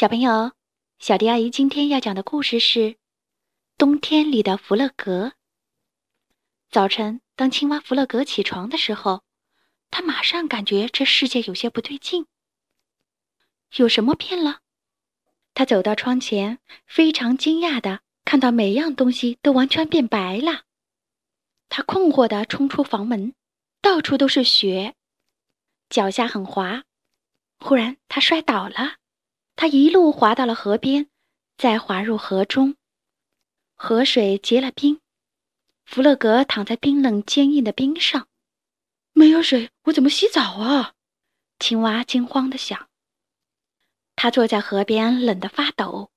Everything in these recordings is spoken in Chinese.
小朋友，小迪阿姨今天要讲的故事是《冬天里的弗勒格》。早晨，当青蛙弗勒格起床的时候，他马上感觉这世界有些不对劲。有什么变了？他走到窗前，非常惊讶的看到每样东西都完全变白了。他困惑的冲出房门，到处都是雪，脚下很滑。忽然，他摔倒了。他一路滑到了河边，再滑入河中，河水结了冰。弗勒格躺在冰冷坚硬的冰上，没有水，我怎么洗澡啊？青蛙惊慌地想。他坐在河边，冷得发抖。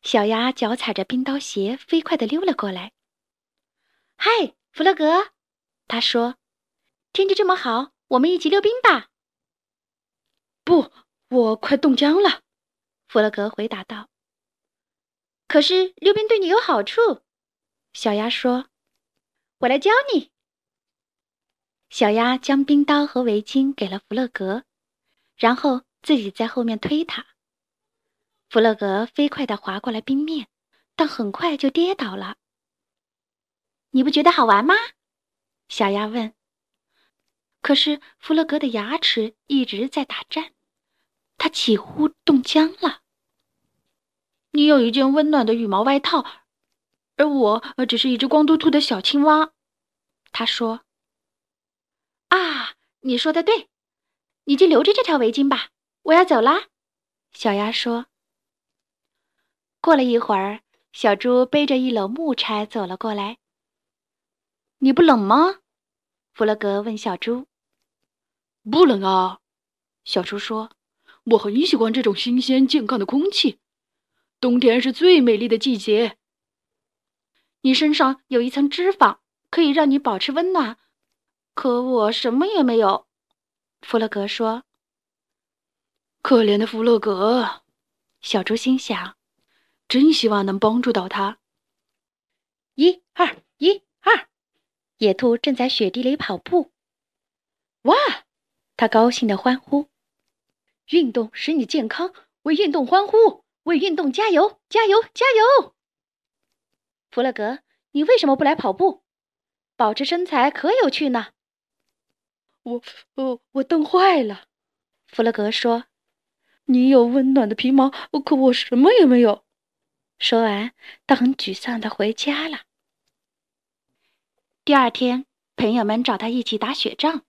小鸭脚踩着冰刀鞋，飞快地溜了过来。“嗨，弗勒格！”他说，“天气这么好，我们一起溜冰吧。”“不。”我快冻僵了，弗洛格回答道。“可是溜冰对你有好处。”小鸭说，“我来教你。”小鸭将冰刀和围巾给了弗洛格，然后自己在后面推他。弗洛格飞快地滑过了冰面，但很快就跌倒了。“你不觉得好玩吗？”小鸭问。可是弗洛格的牙齿一直在打颤。他几乎冻僵了。你有一件温暖的羽毛外套，而我只是一只光秃秃的小青蛙。他说：“啊，你说的对，你就留着这条围巾吧。我要走啦。”小鸭说。过了一会儿，小猪背着一篓木柴走了过来。“你不冷吗？”弗洛格问小猪。“不冷啊。”小猪说。我很喜欢这种新鲜健康的空气，冬天是最美丽的季节。你身上有一层脂肪，可以让你保持温暖，可我什么也没有。弗洛格说：“可怜的弗洛格。”小猪心想：“真希望能帮助到他。”一二一二，野兔正在雪地里跑步。哇！他高兴地欢呼。运动使你健康，为运动欢呼，为运动加油，加油，加油！弗洛格，你为什么不来跑步？保持身材可有趣呢。我，我，我冻坏了。弗洛格说：“你有温暖的皮毛，可我什么也没有。”说完，他很沮丧的回家了。第二天，朋友们找他一起打雪仗，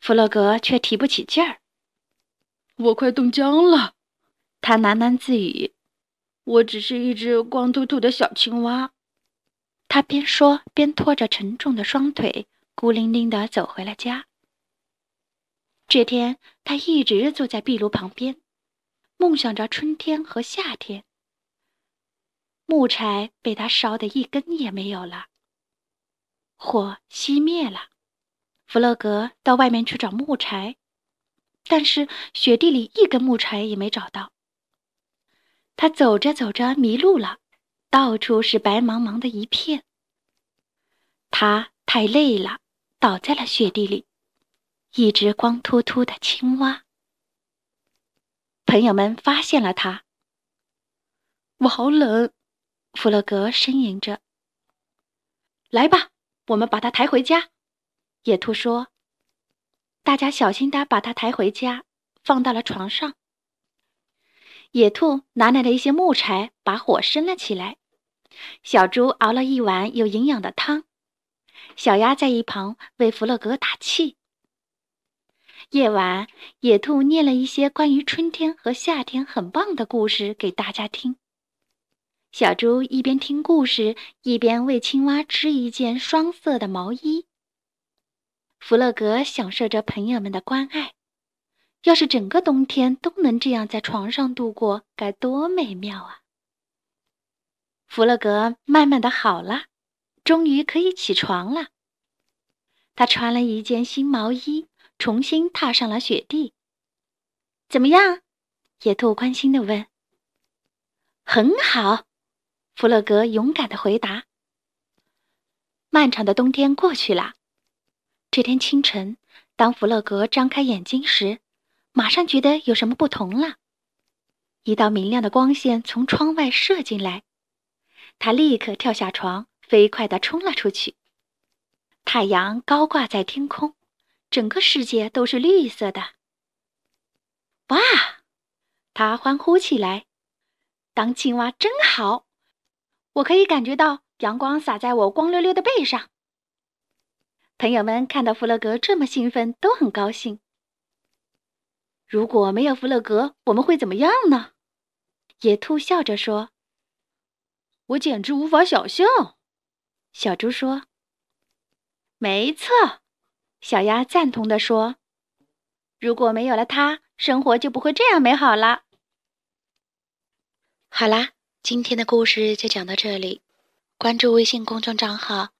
弗洛格却提不起劲儿。我快冻僵了，他喃喃自语：“我只是一只光秃秃的小青蛙。”他边说边拖着沉重的双腿，孤零零地走回了家。这天，他一直坐在壁炉旁边，梦想着春天和夏天。木柴被他烧得一根也没有了，火熄灭了。弗洛格到外面去找木柴。但是雪地里一根木柴也没找到。他走着走着迷路了，到处是白茫茫的一片。他太累了，倒在了雪地里，一只光秃秃的青蛙。朋友们发现了他。我好冷，弗洛格呻吟着。来吧，我们把他抬回家。野兔说。大家小心地把它抬回家，放到了床上。野兔拿来了一些木柴，把火生了起来。小猪熬了一碗有营养的汤，小鸭在一旁为弗洛格打气。夜晚，野兔念了一些关于春天和夏天很棒的故事给大家听。小猪一边听故事，一边为青蛙织一件双色的毛衣。弗洛格享受着朋友们的关爱。要是整个冬天都能这样在床上度过，该多美妙啊！弗洛格慢慢的好了，终于可以起床了。他穿了一件新毛衣，重新踏上了雪地。怎么样？野兔关心的问。很好，弗洛格勇敢的回答。漫长的冬天过去了。这天清晨，当弗洛格张开眼睛时，马上觉得有什么不同了。一道明亮的光线从窗外射进来，他立刻跳下床，飞快地冲了出去。太阳高挂在天空，整个世界都是绿色的。哇！他欢呼起来：“当青蛙真好！我可以感觉到阳光洒在我光溜溜的背上。”朋友们看到弗洛格这么兴奋，都很高兴。如果没有弗洛格，我们会怎么样呢？野兔笑着说：“我简直无法想象。”小猪说：“没错。”小鸭赞同地说：“如果没有了它，生活就不会这样美好了。”好啦，今天的故事就讲到这里。关注微信公众账号“